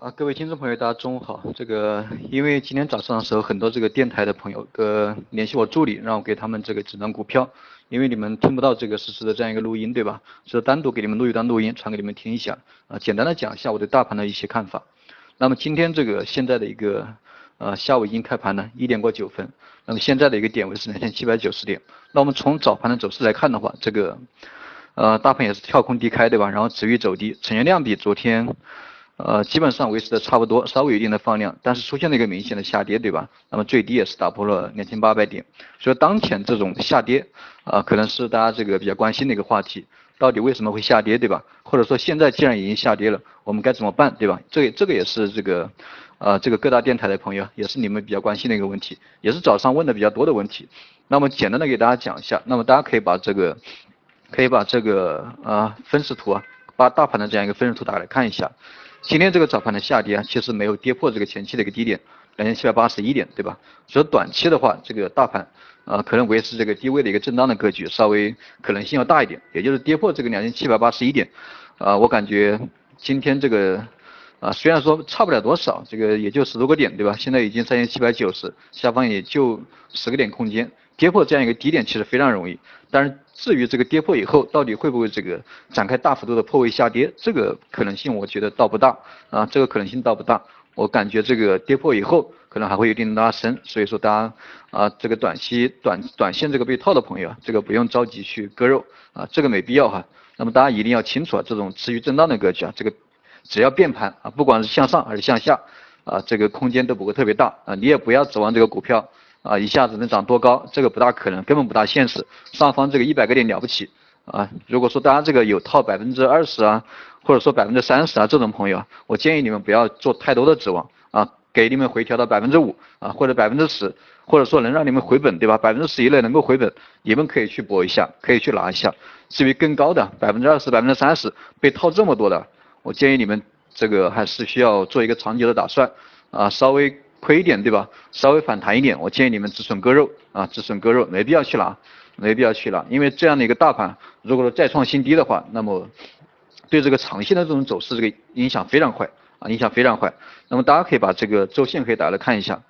啊，各位听众朋友，大家中午好。这个因为今天早上的时候，很多这个电台的朋友呃联系我助理，让我给他们这个指张股票，因为你们听不到这个实时的这样一个录音，对吧？所以单独给你们录一段录音，传给你们听一下。啊，简单的讲一下我对大盘的一些看法。那么今天这个现在的一个呃下午已经开盘了，一点过九分。那么现在的一个点位是两千七百九十点。那我们从早盘的走势来看的话，这个呃大盘也是跳空低开，对吧？然后持续走低，成交量比昨天。呃，基本上维持的差不多，稍微有一定的放量，但是出现了一个明显的下跌，对吧？那么最低也是打破了两千八百点，所以当前这种下跌，啊，可能是大家这个比较关心的一个话题，到底为什么会下跌，对吧？或者说现在既然已经下跌了，我们该怎么办，对吧？这这个也是这个，呃，这个各大电台的朋友，也是你们比较关心的一个问题，也是早上问的比较多的问题。那么简单的给大家讲一下，那么大家可以把这个，可以把这个啊分时图啊，把大盘的这样一个分时图打开来看一下。今天这个早盘的下跌啊，其实没有跌破这个前期的一个低点，两千七百八十一点，对吧？所以短期的话，这个大盘啊，可能维持这个低位的一个震荡的格局，稍微可能性要大一点，也就是跌破这个两千七百八十一点，啊，我感觉今天这个啊，虽然说差不了多少，这个也就十多个点，对吧？现在已经三千七百九十，下方也就十个点空间。跌破这样一个低点其实非常容易，但是至于这个跌破以后到底会不会这个展开大幅度的破位下跌，这个可能性我觉得倒不大啊，这个可能性倒不大。我感觉这个跌破以后可能还会有一定拉升，所以说大家啊这个短期短短线这个被套的朋友啊，这个不用着急去割肉啊，这个没必要哈。那么大家一定要清楚啊，这种持续震荡的格局啊，这个只要变盘啊，不管是向上还是向下啊，这个空间都不会特别大啊，你也不要指望这个股票。啊，一下子能涨多高？这个不大可能，根本不大现实。上方这个一百个点了不起啊！如果说大家这个有套百分之二十啊，或者说百分之三十啊这种朋友，我建议你们不要做太多的指望啊，给你们回调到百分之五啊，或者百分之十，或者说能让你们回本，对吧？百分之十以内能够回本，你们可以去搏一下，可以去拿一下。至于更高的百分之二十、百分之三十被套这么多的，我建议你们这个还是需要做一个长久的打算啊，稍微。亏一点对吧？稍微反弹一点，我建议你们止损割肉啊，止损割肉，没必要去拿，没必要去拿，因为这样的一个大盘，如果说再创新低的话，那么对这个长线的这种走势，这个影响非常坏啊，影响非常坏。那么大家可以把这个周线可以打来看一下，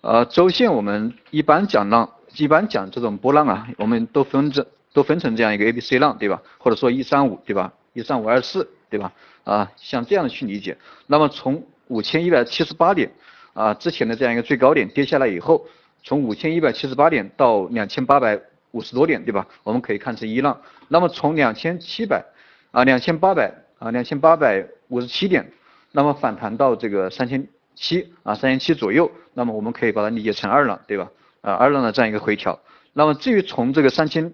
呃，周线我们一般讲浪，一般讲这种波浪啊，我们都分这都分成这样一个 A B C 浪对吧？或者说一三五对吧？一三五二四对吧？啊，像这样的去理解。那么从五千一百七十八点。啊，之前的这样一个最高点跌下来以后，从五千一百七十八点到两千八百五十多点，对吧？我们可以看成一浪。那么从两千七百啊两千八百啊两千八百五十七点，那么反弹到这个三千七啊三千七左右，那么我们可以把它理解成二浪，对吧？啊二浪的这样一个回调。那么至于从这个三千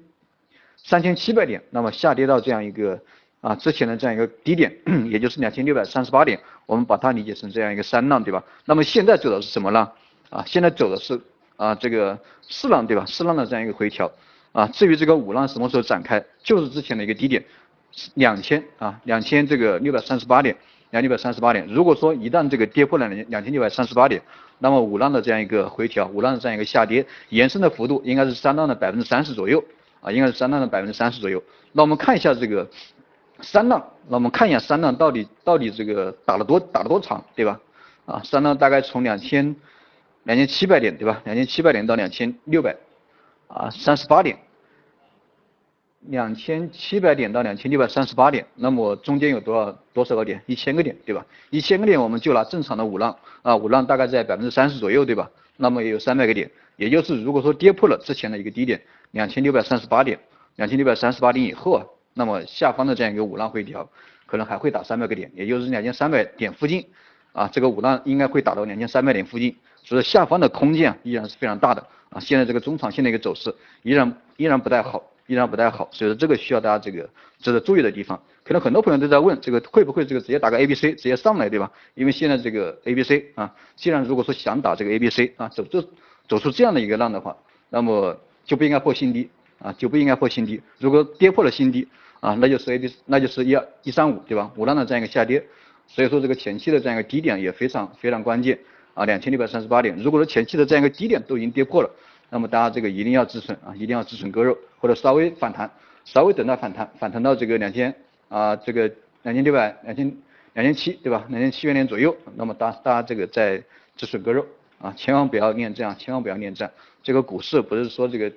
三千七百点，那么下跌到这样一个。啊，之前的这样一个低点，也就是两千六百三十八点，我们把它理解成这样一个三浪，对吧？那么现在走的是什么浪？啊，现在走的是啊这个四浪，对吧？四浪的这样一个回调。啊，至于这个五浪什么时候展开，就是之前的一个低点，两千啊两千这个六百三十八点，两千六百三十八点。如果说一旦这个跌破了两两千六百三十八点，那么五浪的这样一个回调，五浪的这样一个下跌，延伸的幅度应该是三浪的百分之三十左右啊，应该是三浪的百分之三十左右。那我们看一下这个。三浪，那我们看一下三浪到底到底这个打了多打了多长，对吧？啊，三浪大概从两千两千七百点，对吧？两千七百点到两千六百啊三十八点，两千七百点到两千六百三十八点，那么中间有多少多少个点？一千个点，对吧？一千个点我们就拿正常的五浪啊，五浪大概在百分之三十左右，对吧？那么也有三百个点，也就是如果说跌破了之前的一个低点两千六百三十八点，两千六百三十八点以后啊。那么下方的这样一个五浪回调，可能还会打三百个点，也就是两千三百点附近啊，这个五浪应该会打到两千三百点附近，所以下方的空间依然是非常大的啊。现在这个中长线的一个走势依然依然不太好，依然不太好，所以说这个需要大家这个值得注意的地方。可能很多朋友都在问，这个会不会这个直接打个 A B C 直接上来，对吧？因为现在这个 A B C 啊，既然如果说想打这个 A B C 啊，走这走出这样的一个浪的话，那么就不应该破新低啊，就不应该破新低。如果跌破了新低，啊，那就是 A B，那就是一二一三五，对吧？五浪的这样一个下跌，所以说这个前期的这样一个低点也非常非常关键啊，两千六百三十八点。如果说前期的这样一个低点都已经跌破了，那么大家这个一定要止损啊，一定要止损割肉，或者稍微反弹，稍微等到反弹，反弹到这个两千啊，这个两千六百两千两千七对吧？两千七元点左右，那么大大家这个在止损割肉啊，千万不要恋战，千万不要恋战。这个股市不是说这个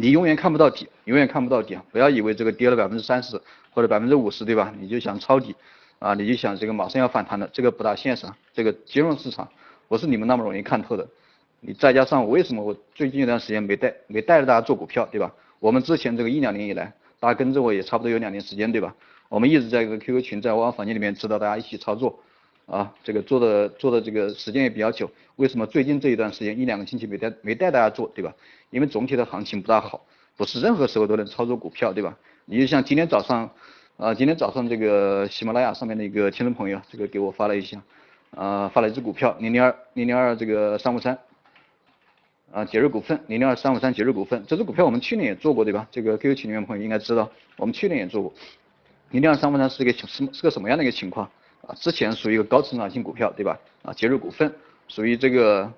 你永远看不到底，永远看不到底啊！不要以为这个跌了百分之三十或者百分之五十对吧？你就想抄底啊，你就想这个马上要反弹了，这个不大现实。这个金融市场不是你们那么容易看透的。你再加上我为什么我最近一段时间没带没带着大家做股票对吧？我们之前这个一两年以来，大家跟着我也差不多有两年时间对吧？我们一直在一个 QQ 群，在我房间里面指导大家一起操作，啊，这个做的做的这个时间也比较久。为什么最近这一段时间一两个星期没带没带大家做，对吧？因为总体的行情不大好，不是任何时候都能操作股票，对吧？你就像今天早上，啊，今天早上这个喜马拉雅上面的一个听众朋友，这个给我发了一下，啊，发了一只股票零零二零零二这个三五三。啊，节日股份零零二三五三节日股份，这只股票我们去年也做过，对吧？这个 QQ 群里面朋友应该知道，我们去年也做过。零零二三五三是一个什是个什么样的一个情况？之前属于一个高成长性股票，对吧？啊，节日股份属于这个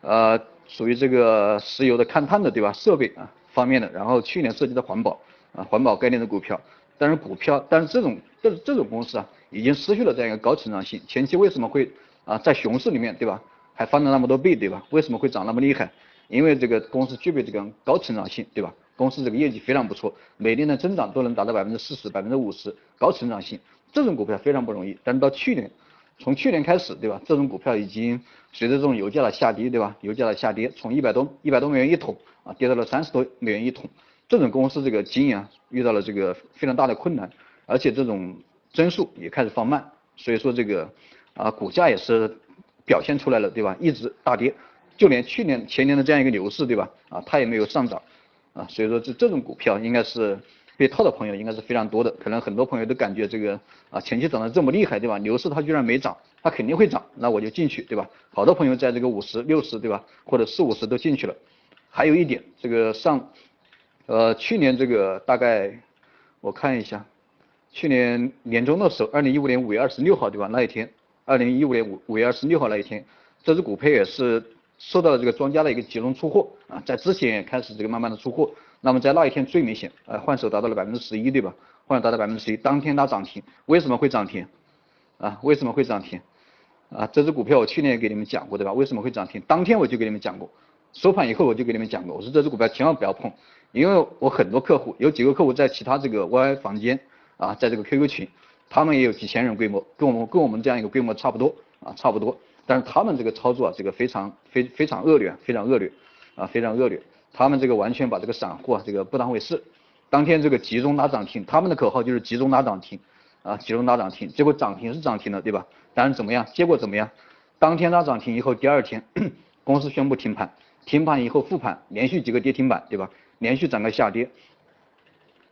呃属于这个石油的勘探的，对吧？设备啊方面的，然后去年涉及到环保啊环保概念的股票，但是股票但是这种这这种公司啊已经失去了这样一个高成长性，前期为什么会啊在熊市里面，对吧？还翻了那么多倍，对吧？为什么会涨那么厉害？因为这个公司具备这个高成长性，对吧？公司这个业绩非常不错，每年的增长都能达到百分之四十、百分之五十，高成长性，这种股票非常不容易。但是到去年，从去年开始，对吧？这种股票已经随着这种油价的下跌，对吧？油价的下跌，从一百多、一百多美元一桶啊，跌到了三十多美元一桶，这种公司这个经营啊，遇到了这个非常大的困难，而且这种增速也开始放慢，所以说这个啊，股价也是表现出来了，对吧？一直大跌。就连去年前年的这样一个牛市，对吧？啊，它也没有上涨，啊，所以说这这种股票应该是被套的朋友应该是非常多的，可能很多朋友都感觉这个啊前期涨得这么厉害，对吧？牛市它居然没涨，它肯定会涨，那我就进去，对吧？好多朋友在这个五十六十，对吧？或者四五十都进去了。还有一点，这个上，呃，去年这个大概我看一下，去年年中的时候，二零一五年五月二十六号，对吧？那一天，二零一五年五五月二十六号那一天，这只股票也是。受到了这个庄家的一个集中出货啊，在之前也开始这个慢慢的出货，那么在那一天最明显，呃换手达到了百分之十一对吧？换手达到百分之十一，当天它涨停，为什么会涨停？啊为什么会涨停？啊这只股票我去年也给你们讲过对吧？为什么会涨停？当天我就给你们讲过，收盘以后我就给你们讲过，我说这只股票千万不要碰，因为我很多客户有几个客户在其他这个 Y Y 房间啊，在这个 QQ 群，他们也有几千人规模，跟我们跟我们这样一个规模差不多啊差不多。但是他们这个操作啊，这个非常非非常恶劣，非常恶劣啊，非常恶劣。他们这个完全把这个散户啊，这个不当回事。当天这个集中拉涨停，他们的口号就是集中拉涨停啊，集中拉涨停。结果涨停是涨停了，对吧？但是怎么样？结果怎么样？当天拉涨停以后，第二天 公司宣布停盘，停盘以后复盘，连续几个跌停板，对吧？连续整个下跌。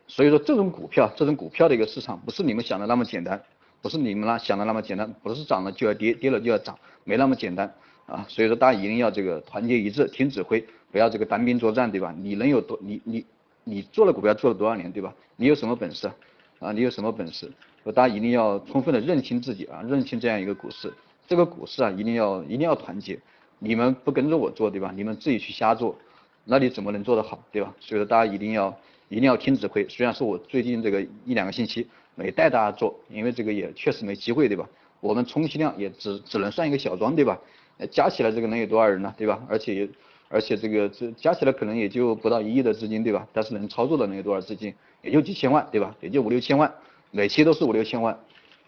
所以说这种股票，这种股票的一个市场不是你们想的那么简单。不是你们那想的那么简单，不是涨了就要跌，跌了就要涨，没那么简单啊！所以说大家一定要这个团结一致，听指挥，不要这个单兵作战，对吧？你能有多你你你做了股票做了多少年，对吧？你有什么本事啊？你有什么本事？大家一定要充分的认清自己啊，认清这样一个股市，这个股市啊一定要一定要团结，你们不跟着我做，对吧？你们自己去瞎做，那你怎么能做得好，对吧？所以说大家一定要一定要听指挥，虽然说我最近这个一两个星期。没带大家做，因为这个也确实没机会，对吧？我们充其量也只只能算一个小庄，对吧？加起来这个能有多少人呢，对吧？而且而且这个这加起来可能也就不到一亿的资金，对吧？但是能操作的能有多少资金？也就几千万，对吧？也就五六千万，每期都是五六千万，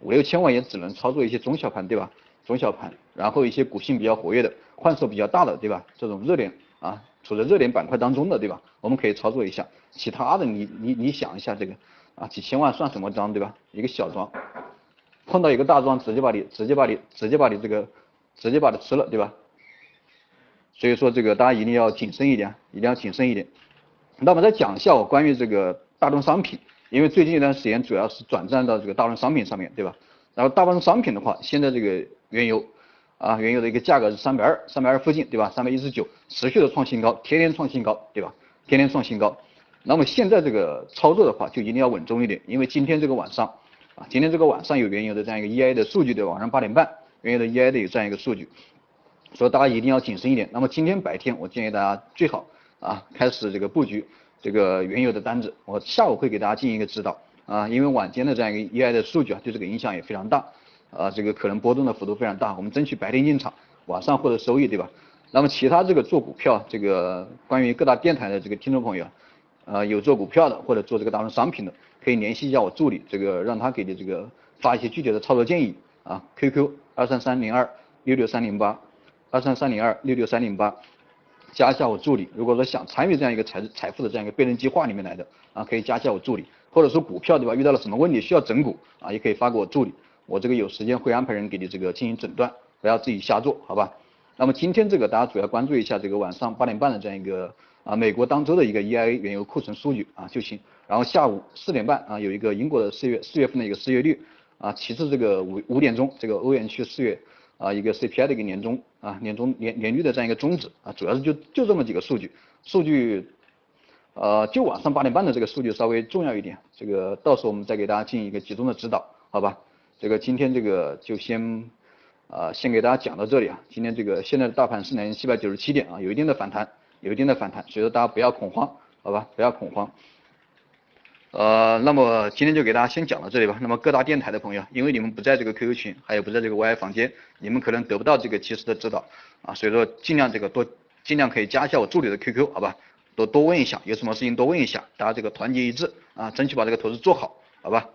五六千万也只能操作一些中小盘，对吧？中小盘，然后一些股性比较活跃的，换手比较大的，对吧？这种热点啊，处在热点板块当中的，对吧？我们可以操作一下，其他的你你你想一下这个。啊，几千万算什么庄，对吧？一个小庄，碰到一个大庄，直接把你，直接把你，直接把你这个，直接把它吃了，对吧？所以说这个大家一定要谨慎一点，一定要谨慎一点。那么再讲一下我关于这个大宗商品，因为最近一段时间主要是转战到这个大宗商品上面，对吧？然后大宗商品的话，现在这个原油啊，原油的一个价格是三百二，三百二附近，对吧？三百一十九，持续的创新高，天天创新高，对吧？天天创新高。那么现在这个操作的话，就一定要稳重一点，因为今天这个晚上啊，今天这个晚上有原油的这样一个 EI 的数据对吧，晚上八点半原油的 EI 的这样一个数据，所以大家一定要谨慎一点。那么今天白天我建议大家最好啊开始这个布局这个原油的单子，我下午会给大家进行一个指导啊，因为晚间的这样一个 EI 的数据啊对这个影响也非常大啊，这个可能波动的幅度非常大，我们争取白天进场，晚上获得收益，对吧？那么其他这个做股票，这个关于各大电台的这个听众朋友，呃，有做股票的或者做这个大宗商品的，可以联系一下我助理，这个让他给你这个发一些具体的操作建议啊。QQ 二三三零二六六三零八，二三三零二六六三零八，加一下我助理。如果说想参与这样一个财财富的这样一个倍增计划里面来的啊，可以加一下我助理，或者说股票对吧？遇到了什么问题需要整股啊，也可以发给我助理，我这个有时间会安排人给你这个进行诊断，不要自己瞎做，好吧？那么今天这个大家主要关注一下这个晚上八点半的这样一个啊美国当周的一个 EIA 原油库存数据啊就行。然后下午四点半啊有一个英国的四月四月份的一个失业率啊，其次这个五五点钟这个欧元区四月啊一个 CPI 的一个年终啊年终年年率的这样一个终止啊，主要是就就这么几个数据，数据呃就晚上八点半的这个数据稍微重要一点，这个到时候我们再给大家进行一个集中的指导，好吧？这个今天这个就先。啊，先给大家讲到这里啊。今天这个现在的大盘是两千七百九十七点啊，有一定的反弹，有一定的反弹，所以说大家不要恐慌，好吧，不要恐慌。呃，那么今天就给大家先讲到这里吧。那么各大电台的朋友，因为你们不在这个 QQ 群，还有不在这个 YI 房间，你们可能得不到这个及时的指导啊，所以说尽量这个多，尽量可以加一下我助理的 QQ，好吧，多多问一下，有什么事情多问一下，大家这个团结一致啊，争取把这个投资做好，好吧。